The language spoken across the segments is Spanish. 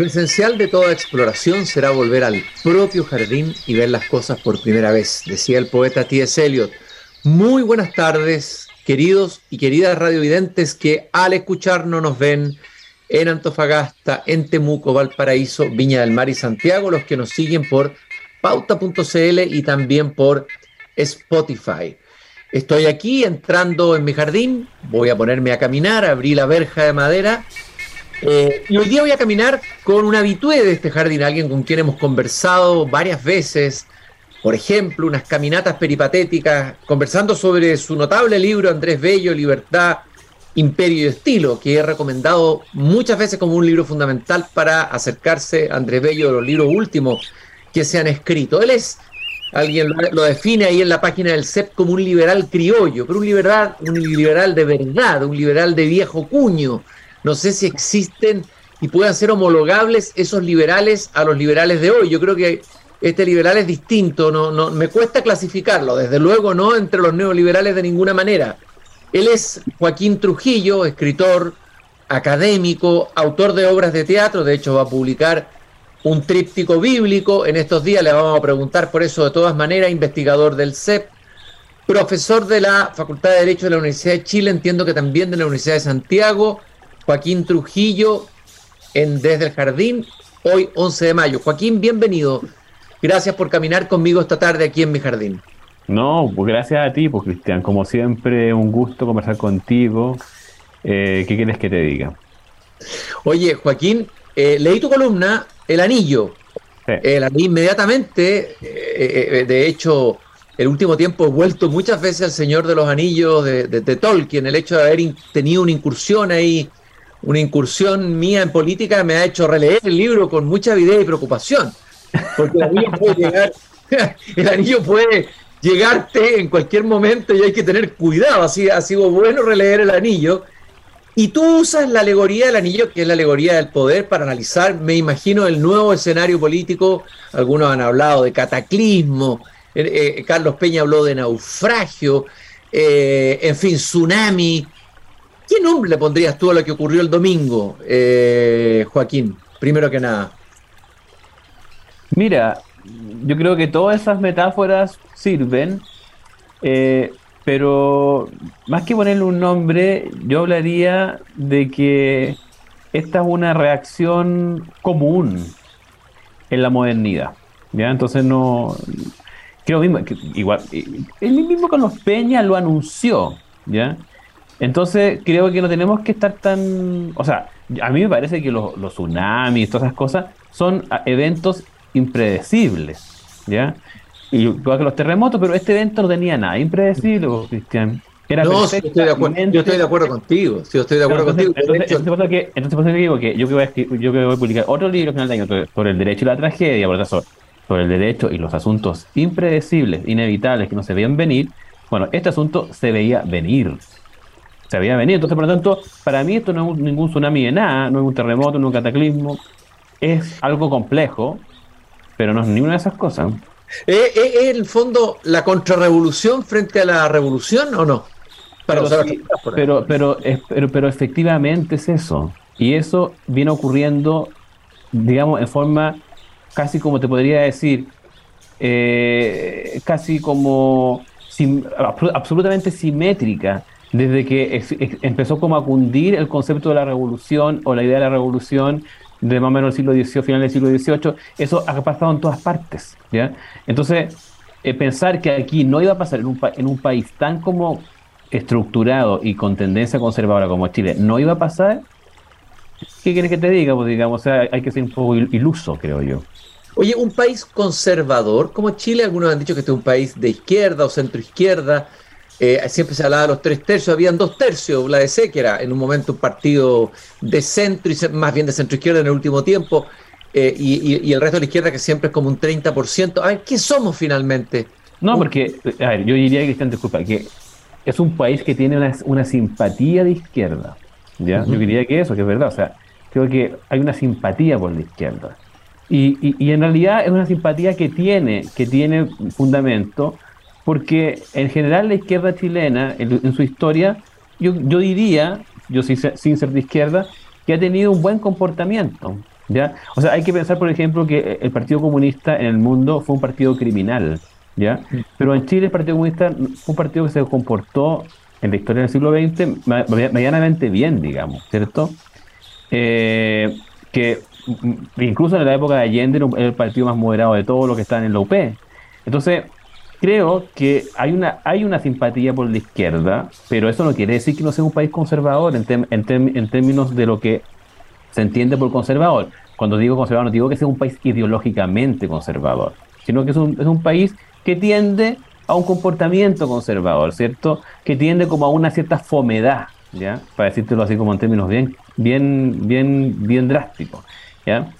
Lo esencial de toda exploración será volver al propio jardín y ver las cosas por primera vez, decía el poeta T.S. Eliot. Muy buenas tardes, queridos y queridas radiovidentes que al escucharnos nos ven en Antofagasta, en Temuco, Valparaíso, Viña del Mar y Santiago, los que nos siguen por pauta.cl y también por Spotify. Estoy aquí entrando en mi jardín, voy a ponerme a caminar, abrí la verja de madera eh, y hoy día voy a caminar con un habitué de este jardín, alguien con quien hemos conversado varias veces, por ejemplo, unas caminatas peripatéticas, conversando sobre su notable libro Andrés Bello, Libertad, Imperio y Estilo, que he recomendado muchas veces como un libro fundamental para acercarse a Andrés Bello de los libros últimos que se han escrito. Él es, alguien lo, define ahí en la página del CEP como un liberal criollo, pero un liberal, un liberal de verdad, un liberal de viejo cuño, no sé si existen y puedan ser homologables esos liberales a los liberales de hoy. Yo creo que este liberal es distinto, no, no, me cuesta clasificarlo, desde luego no entre los neoliberales de ninguna manera. Él es Joaquín Trujillo, escritor, académico, autor de obras de teatro, de hecho va a publicar un tríptico bíblico, en estos días le vamos a preguntar por eso de todas maneras, investigador del CEP, profesor de la Facultad de Derecho de la Universidad de Chile, entiendo que también de la Universidad de Santiago, Joaquín Trujillo en Desde el Jardín, hoy 11 de mayo. Joaquín, bienvenido. Gracias por caminar conmigo esta tarde aquí en mi jardín. No, pues gracias a ti, pues Cristian. Como siempre, un gusto conversar contigo. Eh, ¿Qué quieres que te diga? Oye, Joaquín, eh, leí tu columna, El Anillo. El anillo inmediatamente, eh, de hecho, el último tiempo he vuelto muchas veces al Señor de los Anillos de, de Tolkien, el hecho de haber tenido una incursión ahí una incursión mía en política me ha hecho releer el libro con mucha avidez y preocupación, porque el anillo puede llegar, el anillo puede llegarte en cualquier momento y hay que tener cuidado, así ha sido bueno releer el anillo. Y tú usas la alegoría del anillo, que es la alegoría del poder, para analizar, me imagino, el nuevo escenario político. Algunos han hablado de cataclismo, eh, eh, Carlos Peña habló de naufragio, eh, en fin, tsunami, ¿Qué nombre le pondrías tú a lo que ocurrió el domingo, eh, Joaquín? Primero que nada. Mira, yo creo que todas esas metáforas sirven, eh, pero más que ponerle un nombre, yo hablaría de que esta es una reacción común en la modernidad. ¿ya? Entonces no... Creo mismo, que igual, el mismo con los Peña lo anunció, ¿ya? Entonces, creo que no tenemos que estar tan. O sea, a mí me parece que los, los tsunamis, todas esas cosas, son ah, eventos impredecibles, ¿ya? Y igual que los terremotos, pero este evento no tenía nada impredecible, pues, Cristian. Era no, sí, estoy de acuerdo, yo estoy de acuerdo contigo. Sí, estoy de acuerdo contigo. Entonces, entonces, pasa que, entonces que digo que yo que, voy a, yo que voy a publicar otro libro final de año sobre, el derecho y la tragedia, por tanto, sobre el derecho y los asuntos impredecibles, inevitables, que no se veían venir. Bueno, este asunto se veía venir se había venido. Entonces, por lo tanto, para mí esto no es ningún tsunami de nada, no es un terremoto, no es un cataclismo. Es algo complejo, pero no es ninguna de esas cosas. ¿Es, eh, eh, eh, el fondo la contrarrevolución frente a la revolución o no? pero, pero, pero, pero, pero, efectivamente es eso. Y eso viene ocurriendo, digamos, en forma casi como te podría decir, casi como absolutamente simétrica desde que empezó como a cundir el concepto de la revolución o la idea de la revolución de más o menos el siglo XVIII, final del siglo XVIII, eso ha pasado en todas partes. ¿ya? Entonces, eh, pensar que aquí no iba a pasar en un, en un país tan como estructurado y con tendencia conservadora como Chile, no iba a pasar, ¿qué quieres que te diga? Pues digamos, hay que ser un poco iluso, creo yo. Oye, un país conservador como Chile, algunos han dicho que este es un país de izquierda o centro izquierda, eh, siempre se hablaba de los tres tercios, habían dos tercios, la DC, que era en un momento un partido de centro y más bien de centro izquierda en el último tiempo, eh, y, el resto de la izquierda que siempre es como un 30%. A ver, ¿qué somos finalmente? No, porque, a ver, yo diría, Cristian, disculpa, que es un país que tiene una, simpatía de izquierda. ¿ya? Yo diría que eso, que es verdad. O sea, creo que hay una simpatía por la izquierda. Y, y en realidad es una simpatía que tiene, que tiene fundamento porque en general la izquierda chilena, en, su historia, yo, diría, yo sin ser, sin ser de izquierda, que ha tenido un buen comportamiento. ¿ya? O sea, hay que pensar, por ejemplo, que el Partido Comunista en el mundo fue un partido criminal, ¿ya? Pero en Chile el Partido Comunista fue un partido que se comportó en la historia del siglo XX medianamente bien, digamos, ¿cierto? Eh, que incluso en la época de Allende era el partido más moderado de todos los que están en la UP. Entonces, creo que hay una, hay una simpatía por la izquierda, pero eso no quiere decir que no sea un país conservador en, en, términos de lo que se entiende por conservador. Cuando digo conservador, no digo que sea un país ideológicamente conservador, sino que es un, es un país que tiende a un comportamiento conservador, ¿cierto? Que tiende como a una cierta fomedad, ¿ya? Para decírtelo así como en términos bien, bien, bien, bien drásticos, ¿ya?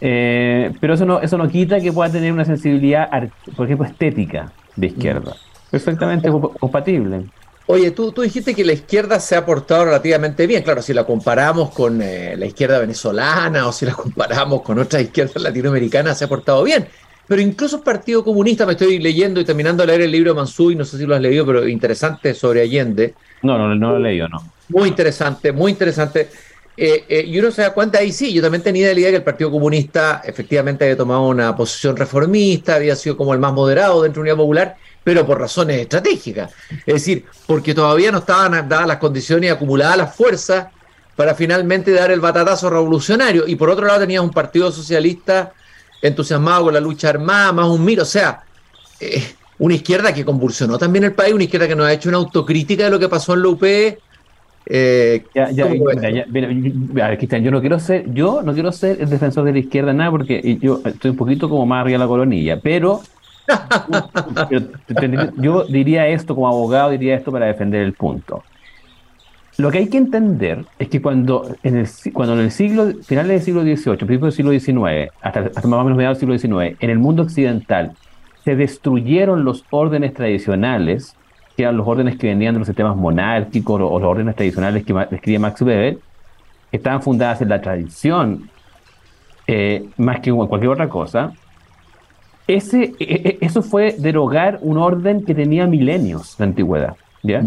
Eh, pero eso no, eso no quita que pueda tener una sensibilidad, por ejemplo, estética, de izquierda. Perfectamente compatible. Oye, tú, tú dijiste que la izquierda se ha portado relativamente bien. Claro, si la comparamos con eh, la izquierda venezolana o si la comparamos con otras izquierdas latinoamericanas, se ha portado bien. Pero incluso el Partido Comunista, me estoy leyendo y terminando de leer el libro de Mansui, no sé si lo has leído, pero interesante sobre Allende. No, no, no lo he leído, no. Muy interesante, muy interesante. Eh, eh, y uno se da cuenta ahí sí, yo también tenía la idea que el Partido Comunista efectivamente había tomado una posición reformista, había sido como el más moderado dentro de la Unidad Popular, pero por razones estratégicas. Es decir, porque todavía no estaban dadas las condiciones y acumuladas las fuerzas para finalmente dar el batatazo revolucionario. Y por otro lado tenías un Partido Socialista entusiasmado con la lucha armada, más un miro, o sea, eh, una izquierda que convulsionó también el país, una izquierda que nos ha hecho una autocrítica de lo que pasó en la UP eh, ya, ya, Cristian, yo no quiero ser, yo no quiero ser el defensor de la izquierda nada, porque yo estoy un poquito como más arriba de la colonilla, pero, yo diría esto como abogado, diría esto para defender el punto. Lo que hay que entender es que cuando en el, cuando en el siglo, finales del siglo XVIII, principios del siglo XIX, hasta, hasta más o menos mediados del siglo XIX, en el mundo occidental, se destruyeron los órdenes tradicionales que eran los órdenes que venían de los sistemas monárquicos o, los órdenes tradicionales que describe Max Weber, estaban fundadas en la tradición eh, más que en cualquier otra cosa. Ese, e, e, eso fue derogar un orden que tenía milenios de antigüedad. ¿ya?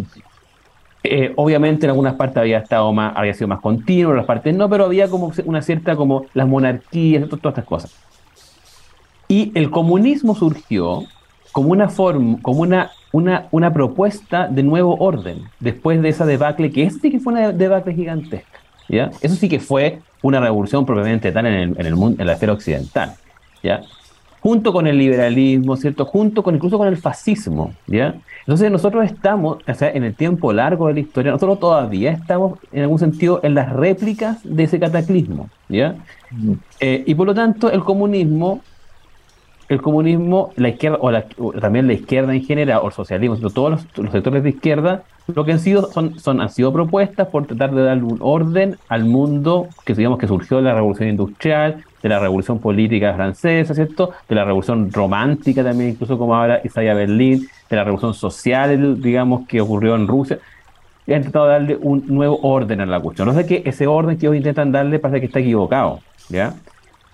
Eh, obviamente en algunas partes había estado más, había sido más continuo, en otras partes no, pero había como una cierta como las monarquías, todas estas cosas. Y el comunismo surgió como una forma, como una una, una propuesta de nuevo orden después de esa debacle, que este sí que fue una debacle gigantesca. ¿ya? Eso sí que fue una revolución propiamente tal en, el, en, el mundo, en la esfera occidental. ¿ya? Junto con el liberalismo, ¿cierto? Junto con incluso con el fascismo. ¿ya? Entonces nosotros estamos, o sea, en el tiempo largo de la historia, nosotros todavía estamos en algún sentido en las réplicas de ese cataclismo. ¿ya? Mm. Eh, y por lo tanto el comunismo el comunismo, la izquierda, o, también la izquierda en general, o el socialismo, todos los, sectores de izquierda, lo que han sido son, han sido propuestas por tratar de darle un orden al mundo que digamos que surgió de la revolución industrial, de la revolución política francesa, ¿cierto? De la revolución romántica también, incluso como ahora Isaiah Berlín, de la revolución social, digamos, que ocurrió en Rusia. Y han tratado de darle un nuevo orden a la cuestión. No sé que ese orden que ellos intentan darle parece que está equivocado, ¿ya?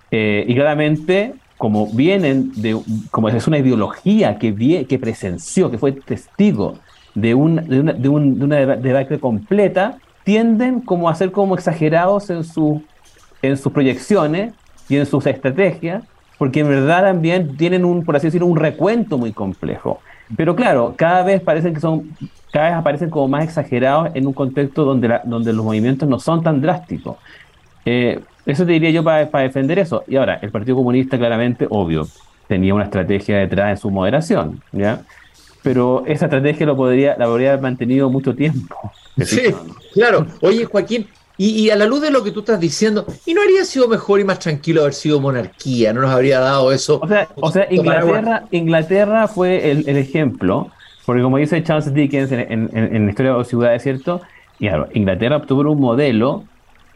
Eh, y claramente como vienen de, como es una ideología que, que presenció, que fue testigo de, un, de, una, de, debacle completa, tienden como a ser como exagerados en, su, en sus proyecciones y en sus estrategias, porque en verdad también tienen un, por así decirlo, un recuento muy complejo. Pero claro, cada vez parecen que son, cada vez aparecen como más exagerados en un contexto donde, donde los movimientos no son tan drásticos. Eh, eso te diría yo para, defender eso. Y ahora, el Partido Comunista claramente, obvio, tenía una estrategia detrás en su moderación, ¿ya? Pero esa estrategia lo podría, la podría haber mantenido mucho tiempo. Sí, claro. Oye, Joaquín, y, a la luz de lo que tú estás diciendo, ¿y no habría sido mejor y más tranquilo haber sido monarquía? ¿No nos habría dado eso? O sea, Inglaterra, Inglaterra fue el, ejemplo, porque como dice Charles Dickens en, en, la historia de las ciudades, ¿cierto? Y claro, Inglaterra obtuvo un modelo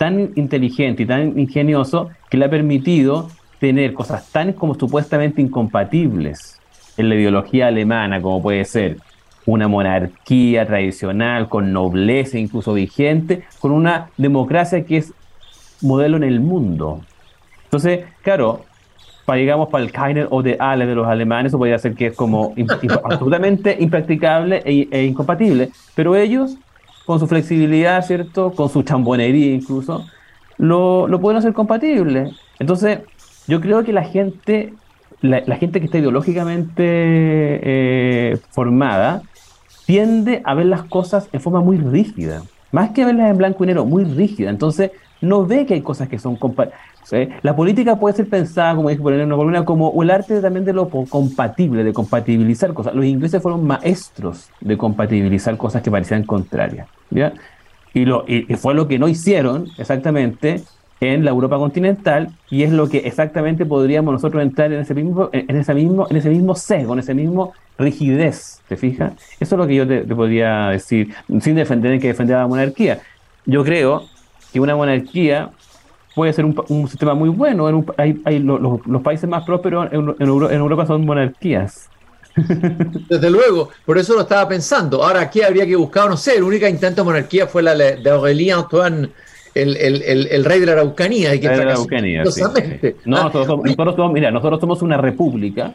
tan inteligente y tan ingenioso que le ha permitido tener cosas tan como supuestamente incompatibles en la ideología alemana, como puede ser una monarquía tradicional con nobleza incluso vigente, con una democracia que es modelo en el mundo. Entonces, claro, para digamos para el Kainer o de Ale de los alemanes, eso podría ser que es como absolutamente impracticable e, e incompatible, pero ellos con su flexibilidad, ¿cierto? Con su chambonería incluso, lo, lo pueden hacer compatible. Entonces, yo creo que la gente, la, gente que está ideológicamente eh, formada, tiende a ver las cosas en forma muy rígida. Más que verlas en blanco y negro, muy rígida. Entonces, no ve que hay cosas que son compatibles. La política puede ser pensada, como dije por una como el arte también de lo compatible, de compatibilizar cosas. Los ingleses fueron maestros de compatibilizar cosas que parecían contrarias. ¿ya? Y, lo, y fue lo que no hicieron exactamente en la Europa continental y es lo que exactamente podríamos nosotros entrar en ese mismo, en ese mismo, en ese mismo sesgo, en ese mismo rigidez, ¿te fijas? Eso es lo que yo te, podría decir, sin defender que defender a la monarquía. Yo creo que una monarquía puede ser un, sistema muy bueno. hay, hay los, países más prósperos en, Europa son monarquías. Desde luego, por eso lo estaba pensando. Ahora aquí habría que buscar, no sé, el único intento de monarquía fue la de Aurélien Antoine el, el, el, rey de la Araucanía. Que la Araucanía, sí, No, ah, nosotros, somos, mira, nosotros somos una república,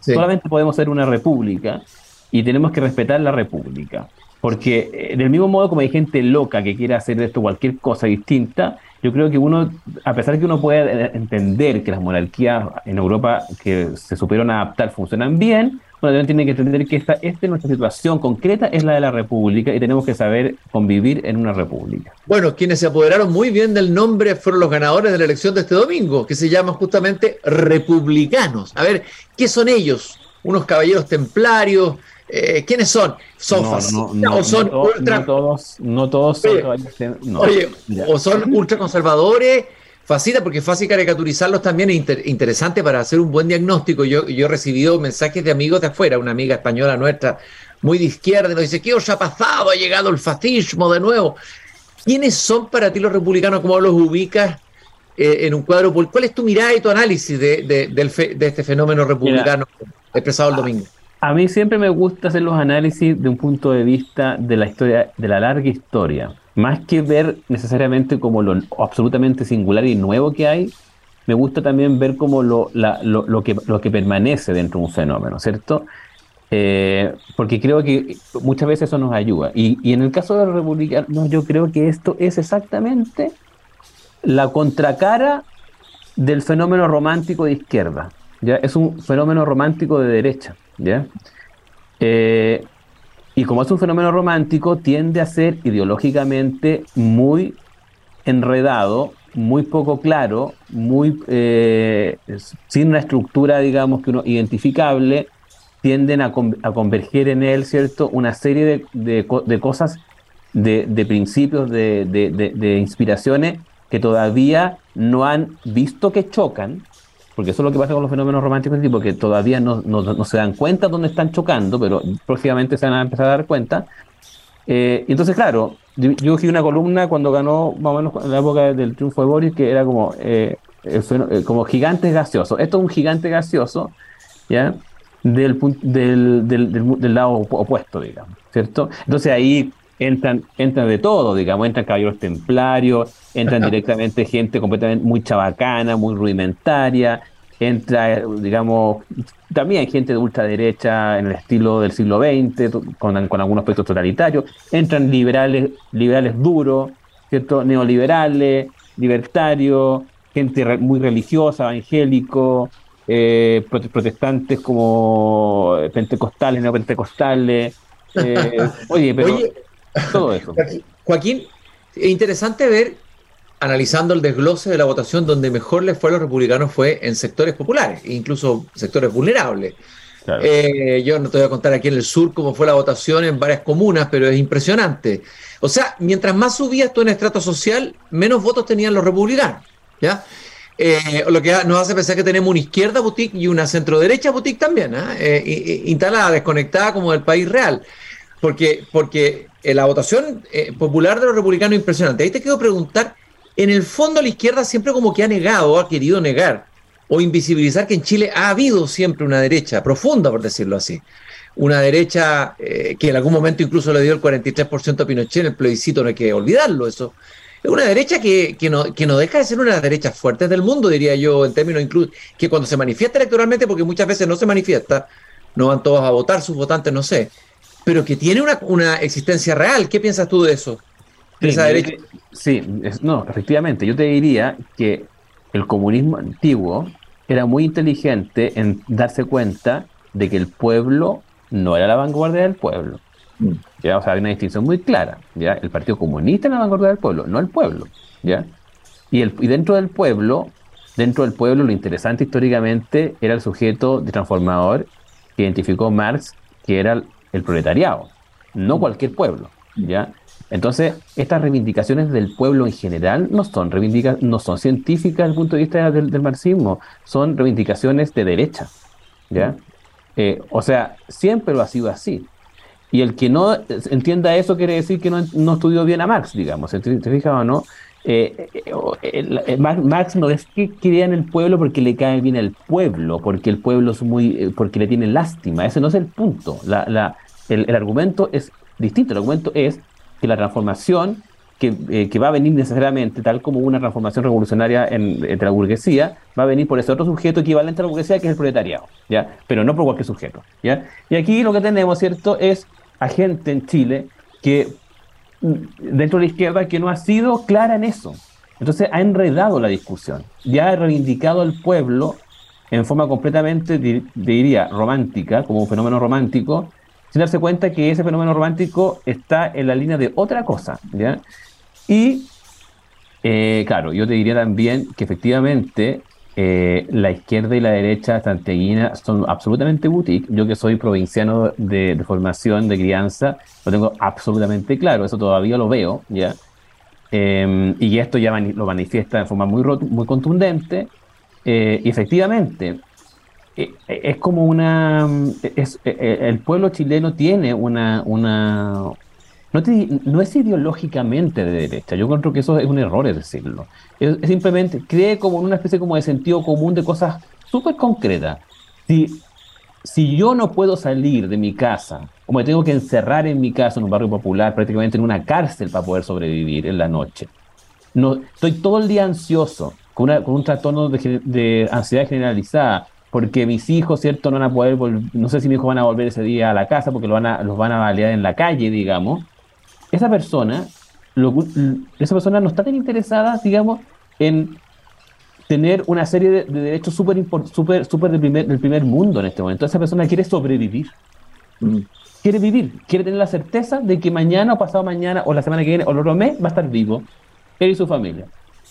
solamente podemos ser una república y tenemos que respetar la república. Porque eh, del mismo modo como hay gente loca que quiere hacer de esto cualquier cosa distinta, yo creo que uno, a pesar que uno puede entender que las monarquías en Europa que se supieron adaptar funcionan bien, uno también tiene que entender que esta, esta nuestra situación concreta es la de la república y tenemos que saber convivir en una república. Bueno, quienes se apoderaron muy bien del nombre fueron los ganadores de la elección de este domingo, que se llaman justamente republicanos. A ver, ¿qué son ellos? Unos caballeros templarios, eh, ¿Quiénes son? ¿Son no, no, o son ultra... todos, no todos son... Oye, o son ultraconservadores, fascina porque es fácil caricaturizarlos también, es interesante para hacer un buen diagnóstico. Yo, yo he recibido mensajes de amigos de afuera, una amiga española nuestra, muy de izquierda, nos dice, ¿qué os ha pasado? Ha llegado el fascismo de nuevo. ¿Quiénes son para ti los republicanos? ¿Cómo los ubicas eh, en un cuadro? ¿Cuál es tu mirada y tu análisis de, de, este fenómeno republicano expresado el domingo? A mí siempre me gusta hacer los análisis de un punto de vista de la historia, de la larga historia. Más que ver necesariamente como lo absolutamente singular y nuevo que hay, me gusta también ver como lo, lo, que, lo que permanece dentro de un fenómeno, ¿cierto? Eh, porque creo que muchas veces eso nos ayuda. Y, y en el caso de los republicanos, yo creo que esto es exactamente la contracara del fenómeno romántico de izquierda. ¿Ya? Es un fenómeno romántico de derecha. ¿ya? Eh, y como es un fenómeno romántico, tiende a ser ideológicamente muy enredado, muy poco claro, muy eh, sin una estructura, digamos, que uno identificable, tienden a, converger en él, ¿cierto? Una serie de, cosas, de, principios, de, inspiraciones que todavía no han visto que chocan, porque eso es lo que pasa con los fenómenos románticos, tipo que todavía no, se dan cuenta dónde están chocando, pero próximamente se van a empezar a dar cuenta. Eh, entonces, claro, yo, yo una columna cuando ganó, más o menos en la época del triunfo de Boris, que era como, eh, eh, como gigantes gaseosos. Esto es un gigante gaseoso, ¿ya? Del, del, del, del, lado opuesto, digamos, ¿cierto? Entonces ahí entran, entran de todo, digamos, entran caballeros templarios, entran directamente gente completamente muy chabacana, muy rudimentaria, entra, digamos, también hay gente de ultraderecha en el estilo del siglo XX, con, con algunos aspectos totalitarios, entran liberales, liberales duros, ¿cierto? neoliberales, libertarios, gente muy religiosa, evangélico, eh, protestantes como pentecostales, neopentecostales. Eh, oye, pero todo eso. Joaquín, es interesante ver, analizando el desglose de la votación, donde mejor les fue a los republicanos fue en sectores populares, incluso sectores vulnerables. Eh, yo no te voy a contar aquí en el sur cómo fue la votación en varias comunas, pero es impresionante. O sea, mientras más subías tú en estrato social, menos votos tenían los republicanos. ¿ya? Eh, lo que nos hace pensar que tenemos una izquierda boutique y una centro derecha boutique también, ¿ah? eh, instalada, desconectada como del país real. Porque, porque la votación eh, popular de los republicanos es impresionante. Ahí te quiero preguntar, en el fondo la izquierda siempre como que ha negado, ha querido negar o invisibilizar que en Chile ha habido siempre una derecha profunda, por decirlo así. Una derecha eh, que en algún momento incluso le dio el 43% a Pinochet en el plebiscito, no hay que olvidarlo eso. Es una derecha que, que, no, que no deja de ser una de las derechas fuertes del mundo, diría yo, en términos incluso, que cuando se manifiesta electoralmente, porque muchas veces no se manifiesta, no van todos a votar, sus votantes, no sé, pero que tiene una, existencia real. ¿Qué piensas tú de eso? Sí, no, efectivamente. Yo te diría que el comunismo antiguo era muy inteligente en darse cuenta de que el pueblo no era la vanguardia del pueblo. ¿ya? O sea, hay una distinción muy clara. ¿ya? El Partido Comunista era la vanguardia del pueblo, no el pueblo. ¿ya? Y, el, y dentro del pueblo, dentro del pueblo, lo interesante históricamente era el sujeto de transformador que identificó Marx, que era el proletariado, no cualquier pueblo. ¿ya? Entonces, estas reivindicaciones del pueblo en general no son, no son científicas desde el punto de vista del, marxismo, son reivindicaciones de derecha. ¿ya? Eh, o sea, siempre lo ha sido así. Y el que no entienda eso quiere decir que no, estudió bien a Marx, digamos. ¿Te, te fijas o no? Eh, eh, Marx no es que crea en el pueblo porque le cae bien el pueblo, porque el pueblo es muy, porque le tiene lástima. Ese no es el punto. El argumento es distinto. El argumento es que la transformación eh, que, va a venir necesariamente, tal como una transformación revolucionaria en, la burguesía, va a venir por ese otro sujeto equivalente a la burguesía, que es el proletariado, ¿ya? Pero no por cualquier sujeto, ¿ya? Y aquí lo que tenemos, ¿cierto?, es a gente en Chile que, mm, dentro de la izquierda, que no ha sido clara en eso. Entonces ha enredado la discusión, ya ha reivindicado al pueblo en forma completamente, diría, romántica, como un fenómeno romántico, sin darse cuenta que ese fenómeno romántico está en la línea de otra cosa. ¿ya? Y, eh, claro, yo te diría también que efectivamente eh, la izquierda y la derecha santiaguina son absolutamente boutique. Yo que soy provinciano de, formación, de crianza, lo tengo absolutamente claro, eso todavía lo veo, ¿ya? Em, y esto ya lo manifiesta de forma muy, muy contundente. Eh, y efectivamente, eh, eh, es como una. Es, eh, el pueblo chileno tiene una. una no, no, es ideológicamente de derecha, yo creo que eso es un error decirlo. Es, simplemente cree como una especie como de sentido común de cosas súper concretas. Si, si yo no puedo salir de mi casa, o me tengo que encerrar en mi casa en un barrio popular, prácticamente en una cárcel para poder sobrevivir en la noche, no, estoy todo el día ansioso, con, con un trastorno de ansiedad generalizada, porque mis hijos, ¿cierto? No van a poder, no sé si mis hijos van a volver ese día a la casa porque lo van a, los van a balear en la calle, digamos. Esa persona, esa persona no está tan interesada, digamos, en tener una serie de, derechos súper super, super del, primer, del primer mundo en este momento. Esa persona quiere sobrevivir. Mm. Quiere vivir, quiere tener la certeza de que mañana o pasado mañana o la semana que viene o el otro mes va a estar vivo, él y su familia.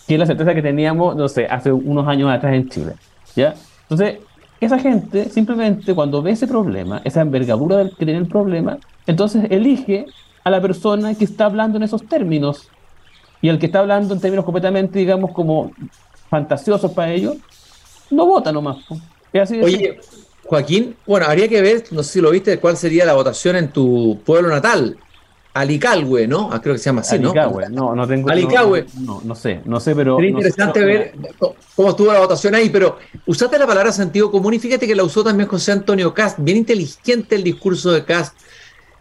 Que es la certeza que teníamos, no sé, hace unos años atrás en Chile. ¿Ya? Entonces, esa gente simplemente cuando ve ese problema, esa envergadura del que tiene el problema, entonces elige a la persona que está hablando en esos términos. Y el que está hablando en términos completamente, digamos, como fantasiosos para ellos, no vota nomás. Oye, Joaquín, bueno, habría que ver, no sé si lo viste, cuál sería la votación en tu pueblo natal. Alicalwe, ¿no? Ah, creo que se llama así, ¿no? no, no tengo. Alicalwe. No, no, sé, no sé, pero. Sería interesante ver cómo estuvo la votación ahí, pero usaste la palabra sentido común y fíjate que la usó también José Antonio Cast. Bien inteligente el discurso de Cast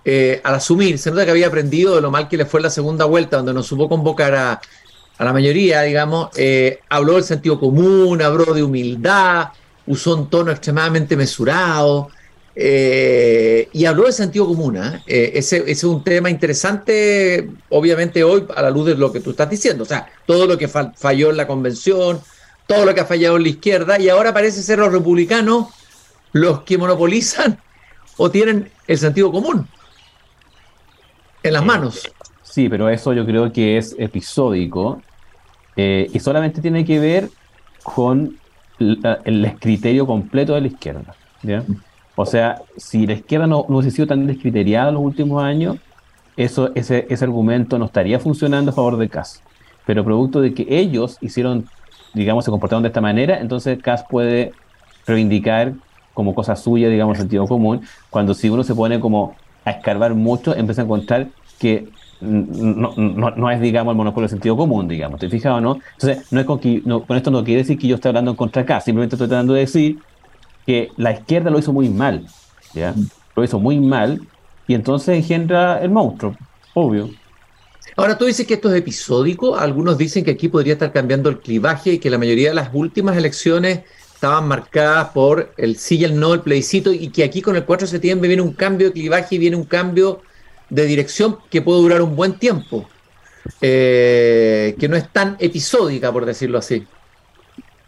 eh, al asumir. Se nota que había aprendido de lo mal que le fue la segunda vuelta, donde no supo convocar a, la mayoría, digamos. Eh, habló del sentido común, habló de humildad, usó un tono extremadamente mesurado. Eh, y habló de sentido común. ¿ah? Eh, ese, es un tema interesante, obviamente, hoy a la luz de lo que tú estás diciendo. O sea, todo lo que falló en la convención, todo lo que ha fallado en la izquierda, y ahora parece ser los republicanos los que monopolizan o tienen el sentido común en las manos. Sí, pero eso yo creo que es episódico eh, y solamente tiene que ver con el criterio completo de la izquierda. ¿ya? O sea, si la izquierda no, no hubiese sido tan descriteriada en los últimos años, eso, ese, ese argumento no estaría funcionando a favor de Cas. Pero producto de que ellos hicieron, digamos, se comportaron de esta manera, entonces Cas puede reivindicar como cosa suya, digamos, sentido común, cuando si uno se pone como a escarbar mucho, empieza a encontrar que no, es, digamos, el monopolio del sentido común, digamos, ¿te fijas o no? Entonces, no es con, que, con esto no quiere decir que yo esté hablando en contra de Cas, simplemente estoy tratando de decir que la izquierda lo hizo muy mal, ¿ya? Mm. Lo hizo muy mal y entonces engendra el monstruo, obvio. Ahora tú dices que esto es episódico, algunos dicen que aquí podría estar cambiando el clivaje y que la mayoría de las últimas elecciones estaban marcadas por el sí y el no, el plebiscito, y que aquí con el 4 de septiembre viene un cambio de clivaje y viene un cambio de dirección que puede durar un buen tiempo. eh, que no es tan episódica, por decirlo así.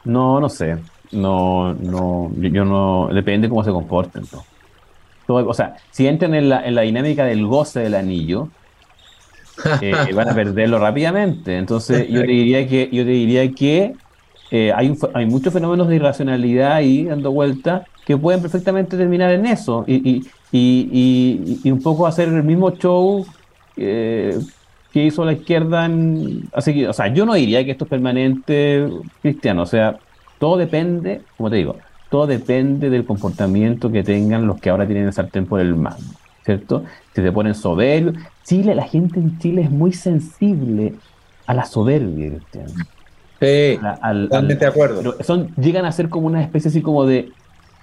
No, no sé. No, no, yo, no, depende cómo se comporten. o sea, si entran en la, en la dinámica del goce del anillo, eh, van a perderlo rápidamente. Entonces, yo te diría que, yo te diría que eh, hay, hay muchos fenómenos de irracionalidad ahí dando vuelta que pueden perfectamente terminar en eso y, y, y, y un poco hacer el mismo show eh, que hizo la izquierda. En, así que, o sea, yo no diría que esto es permanente, Cristiano. O sea, todo depende, como te digo, todo depende del comportamiento que tengan los que ahora tienen el sartén por el mando, ¿cierto? Si se ponen soberbios. Chile, la gente en Chile es muy sensible a la soberbia, Cristiano. Sí, totalmente de acuerdo. Son, llegan a ser como una especie así como de,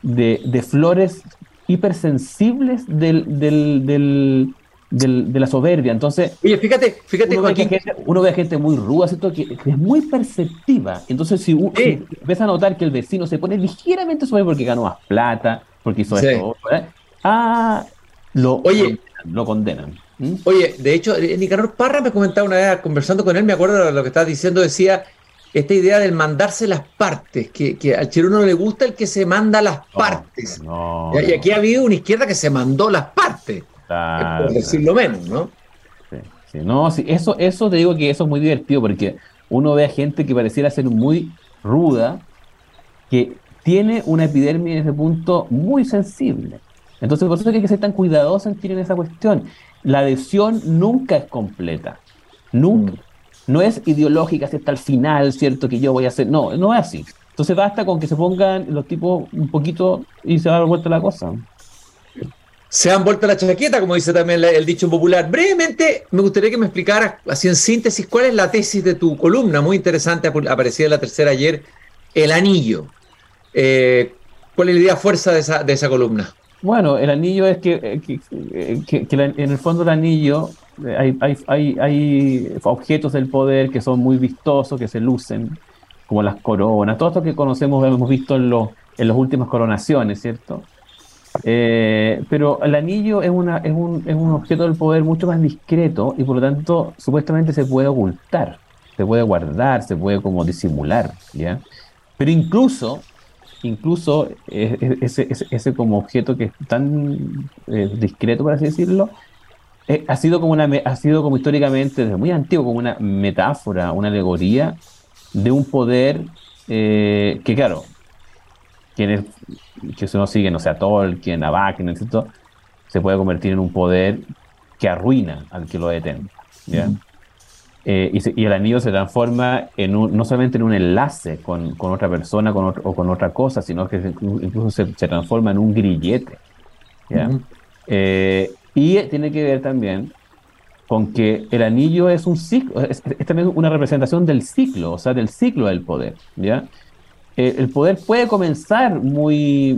de, flores hipersensibles del, del, del, de la soberbia. Entonces, oye, fíjate, fíjate, uno, ve, gente, uno ve gente muy ruda, ¿cierto? Que, es muy perceptiva. Entonces, si, uno, empieza a notar que el vecino se pone ligeramente soberbio porque ganó más plata, porque hizo esto, ¿eh? ah, lo, oye, lo condenan. Oye, de hecho, eh, Nicanor Parra me comentaba una vez, conversando con él, me acuerdo de lo que estaba diciendo, decía esta idea del mandarse las partes, que, que al chiruno no le gusta el que se manda las partes. y aquí ha habido una izquierda que se mandó las partes, por decirlo menos, ¿no? Sí, No, sí, eso, eso te digo que eso es muy divertido porque uno ve a gente que pareciera ser muy ruda, que tiene una epidermis en ese punto muy sensible. Entonces, por eso hay que ser tan cuidadoso en en esa cuestión. La adhesión nunca es completa. Nunca. Mm no es ideológica hasta el final, ¿cierto? Que yo voy a hacer. No, no es así. Entonces basta con que se pongan los tipos un poquito y se va a dar vuelta la cosa. Se han vuelto la chaqueta, como dice también el dicho popular. Brevemente, me gustaría que me explicaras, así en síntesis, cuál es la tesis de tu columna, muy interesante, aparecía en la tercera ayer, El Anillo. Eh, ¿Cuál es la idea fuerza de esa, de esa columna? Bueno, el anillo es que, eh, que, que en el fondo el anillo hay, hay, hay, objetos del poder que son muy vistosos, que se lucen, como las coronas, todo esto que conocemos, hemos visto en, los, en las últimas coronaciones, ¿cierto? Eh, pero el anillo es, un, objeto del poder mucho más discreto y por lo tanto supuestamente se puede ocultar, se puede guardar, se puede como disimular, ¿ya? Pero incluso, incluso ese, ese, como objeto que es tan eh, discreto, por así decirlo, eh, ha sido como una ha sido como históricamente desde muy antiguo como una metáfora, una alegoría de un poder que claro, quienes que uno sigue, no sea Tolkien, Abaken, etc., se puede convertir en un poder que arruina al que lo detenta. Eh, y, el anillo se transforma en un, no solamente en un enlace con, con otra persona con o con otra cosa, sino que incluso se, se transforma en un grillete. ¿ya? Y tiene que ver también con que el anillo es un ciclo, es, también una representación del ciclo, o sea, del ciclo del poder, ¿ya? Eh, el poder puede comenzar muy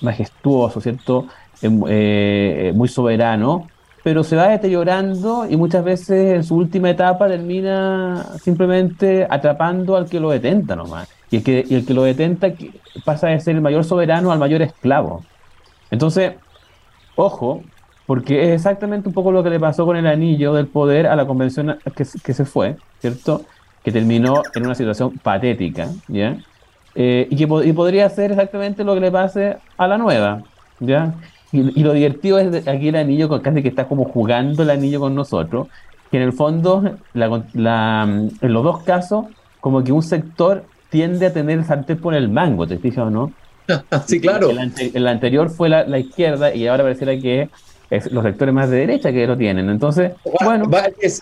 majestuoso, ¿cierto? Em, eh, muy soberano, pero se va deteriorando y muchas veces en su última etapa termina simplemente atrapando al que lo detenta nomás. Y el que, el que lo detenta pasa de ser el mayor soberano al mayor esclavo. Entonces, ojo, porque es exactamente un poco lo que le pasó con el anillo del poder a la convención que, se fue, ¿cierto? Que terminó en una situación patética, ¿ya? Eh, y que podría ser exactamente lo que le pase a la nueva, ¿ya? Y, lo divertido es aquí el anillo, casi que está como jugando el anillo con nosotros, que en el fondo, en los dos casos, como que un sector tiende a tener el sartén por el mango, ¿te fijas o no? sí, claro. El, el anterior fue la, la, izquierda y ahora pareciera que es los sectores más de derecha que lo tienen. Entonces, bueno.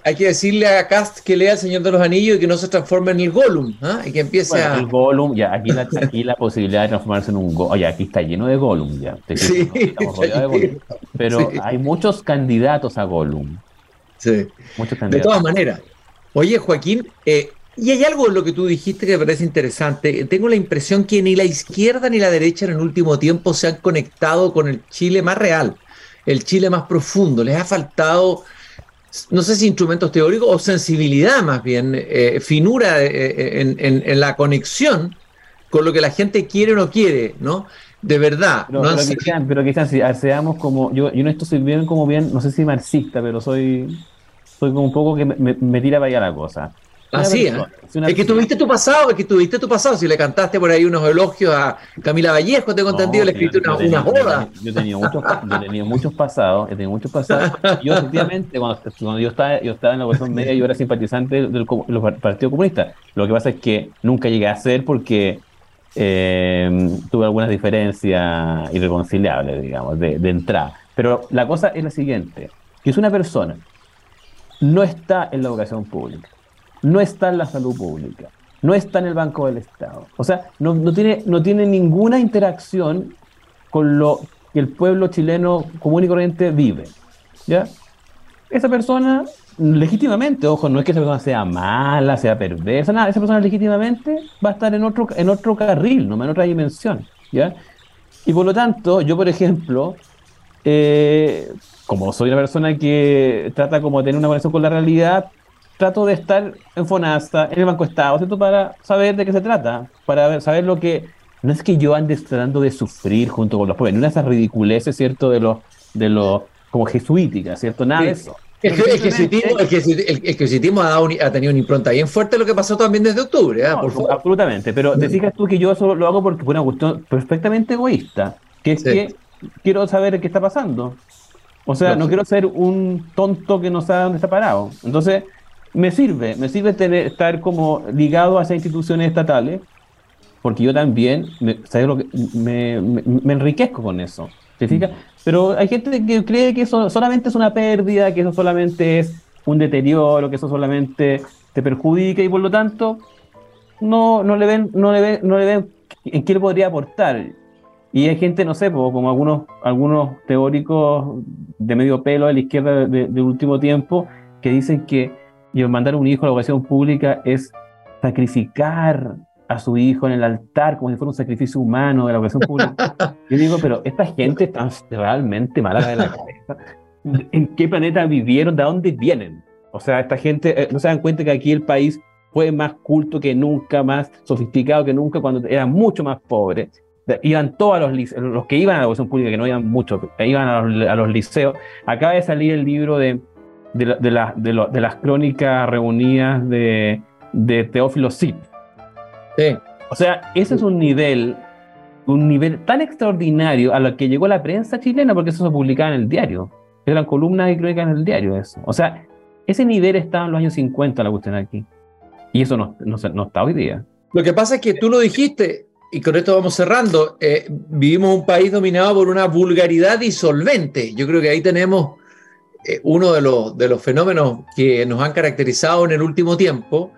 hay que decirle a Cast que lea El Señor de los Anillos y que no se transforme en el Gollum, ¿ah? y que empiece a. El Gollum, ya, aquí la, aquí la posibilidad de transformarse en un Gollum. Oye, aquí está lleno de Gollum, ya. Sí, Pero hay muchos candidatos a Gollum. Sí. Muchos candidatos. De todas maneras. Oye, Joaquín, eh, y hay algo en lo que tú dijiste que me parece interesante. Tengo la impresión que ni la izquierda ni la derecha en el último tiempo se han conectado con el Chile más real el Chile más profundo. Les ha faltado, no sé si instrumentos teóricos o sensibilidad más bien, eh, finura eh, eh, en, la conexión con lo que la gente quiere o no quiere, ¿no? De verdad. No, pero, quizás, si seamos como, yo, yo en esto soy bien como bien, no sé si marxista, pero soy soy como un poco que me, me tira para allá la cosa. Así, ¿eh? es que tuviste tu pasado, es que tuviste tu pasado. Si le cantaste por ahí unos elogios a Camila Vallejo, tengo entendido, le escribiste una, una joda. Yo, tenido muchos, yo muchos pasados, he tenido muchos pasados. Yo, efectivamente, cuando, cuando, yo, estaba, yo estaba en la cuestión media, yo era simpatizante del, del Partido Comunista. Lo que pasa es que nunca llegué a ser porque eh, tuve algunas diferencias irreconciliables, digamos, de, de entrada. Pero la cosa es la siguiente, que es una persona no está en la educación pública no está en la salud pública, no está en el Banco del Estado. O sea, no, tiene, no tiene ninguna interacción con lo que el pueblo chileno común y corriente vive. ¿Ya? Esa persona, legítimamente, ojo, no es que esa persona sea mala, sea perversa, nada, esa persona legítimamente va a estar en otro, en otro carril, no en otra dimensión. ¿ya? Y por lo tanto, yo, por ejemplo, eh, como soy una persona que trata como de tener una conexión con la realidad, trato de estar en FONASTA, en el Banco Estado, ¿cierto? Para saber de qué se trata, para saber lo que... No es que yo ande tratando de sufrir junto con los pobres, no de esas ridiculeces, ¿cierto? De los, de los, como jesuíticas, ¿cierto? Nada de eso. El, jesuitismo, ha, tenido una impronta bien fuerte lo que pasó también desde octubre, ¿eh? Absolutamente, pero te fijas tú que yo eso lo hago porque fue una cuestión perfectamente egoísta, que es que quiero saber qué está pasando. O sea, no quiero ser un tonto que no sabe dónde está parado. Entonces, me sirve, me sirve tener, estar como ligado a esas instituciones estatales, porque yo también me, Lo que, me, enriquezco con eso. ¿Se fija? Pero hay gente que cree que eso solamente es una pérdida, que eso solamente es un deterioro, que eso solamente te perjudica y por lo tanto no, no le ven, no le ven, no le ven en qué le podría aportar. Y hay gente, no sé, como algunos, algunos teóricos de medio pelo de la izquierda de, de último tiempo, que dicen que y mandar un hijo a la educación pública es sacrificar a su hijo en el altar como si fuera un sacrificio humano de la educación pública. Yo digo, pero esta gente está realmente mala de la cabeza. ¿En qué planeta vivieron? ¿De dónde vienen? O sea, esta gente eh, no se dan cuenta que aquí el país fue más culto que nunca, más sofisticado que nunca, cuando era mucho más pobre. Iban todos los, los que iban a la educación pública, que no iban mucho, iban a los, a los liceos. Acaba de salir el libro de de, de, las crónicas reunidas de, Teófilo Cid. O sea, ese es un nivel, un nivel tan extraordinario a lo que llegó la prensa chilena, porque eso se publicaba en el diario. Eran columnas y crónicas en el diario, eso. O sea, ese nivel estaba en los años 50, la cuestión aquí. Y eso no, no, está hoy día. Lo que pasa es que tú lo dijiste, y con esto vamos cerrando, eh, vivimos un país dominado por una vulgaridad disolvente. Yo creo que ahí tenemos eh, uno de los, de los fenómenos que nos han caracterizado en el último tiempo.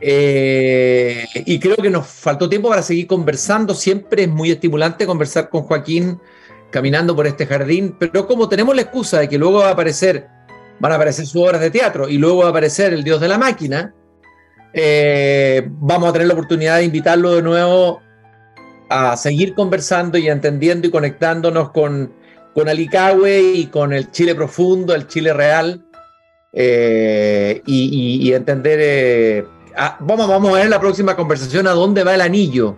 Eh, y creo que nos faltó tiempo para seguir conversando. Siempre es muy estimulante conversar con Joaquín caminando por este jardín, pero como tenemos la excusa de que luego va a aparecer, van a aparecer sus obras de teatro y luego va a aparecer el Dios de la Máquina, eh, vamos a tener la oportunidad de invitarlo de nuevo a seguir conversando y entendiendo y conectándonos con con Alicahue y con el Chile profundo, el Chile real, eh, y, entender, eh, vamos, vamos a ver en la próxima conversación a dónde va el anillo.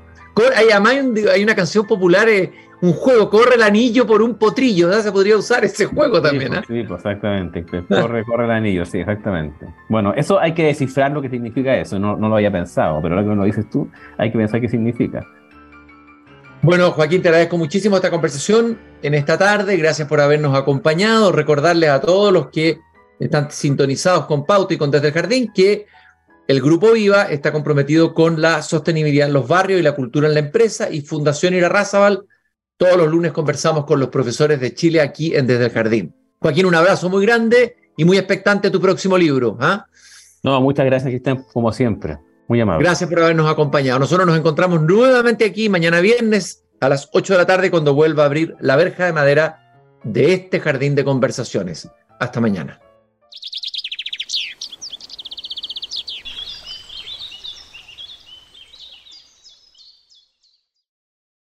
Hay, hay una canción popular, eh, un juego, corre el anillo por un potrillo, se podría usar ese juego también. Pues, sí, pues, exactamente, corre, corre el anillo, sí, exactamente. Bueno, eso hay que descifrar lo que significa eso, no, no lo había pensado, pero ahora que lo dices tú, hay que pensar qué significa. Bueno, Joaquín, te agradezco muchísimo esta conversación en esta tarde. Gracias por habernos acompañado. Recordarles a todos los que están sintonizados con Pauta y con Desde el Jardín que el Grupo Viva está comprometido con la sostenibilidad en los barrios y la cultura en la empresa y Fundación Irarrázaval. Todos los lunes conversamos con los profesores de Chile aquí en Desde el Jardín. Joaquín, un abrazo muy grande y muy expectante tu próximo libro. ¿ah? No, muchas gracias, Cristian, como siempre. Muy amable. Gracias por habernos acompañado. Nosotros nos encontramos nuevamente aquí mañana viernes a las 8 de la tarde cuando vuelva a abrir la verja de madera de este jardín de conversaciones. Hasta mañana.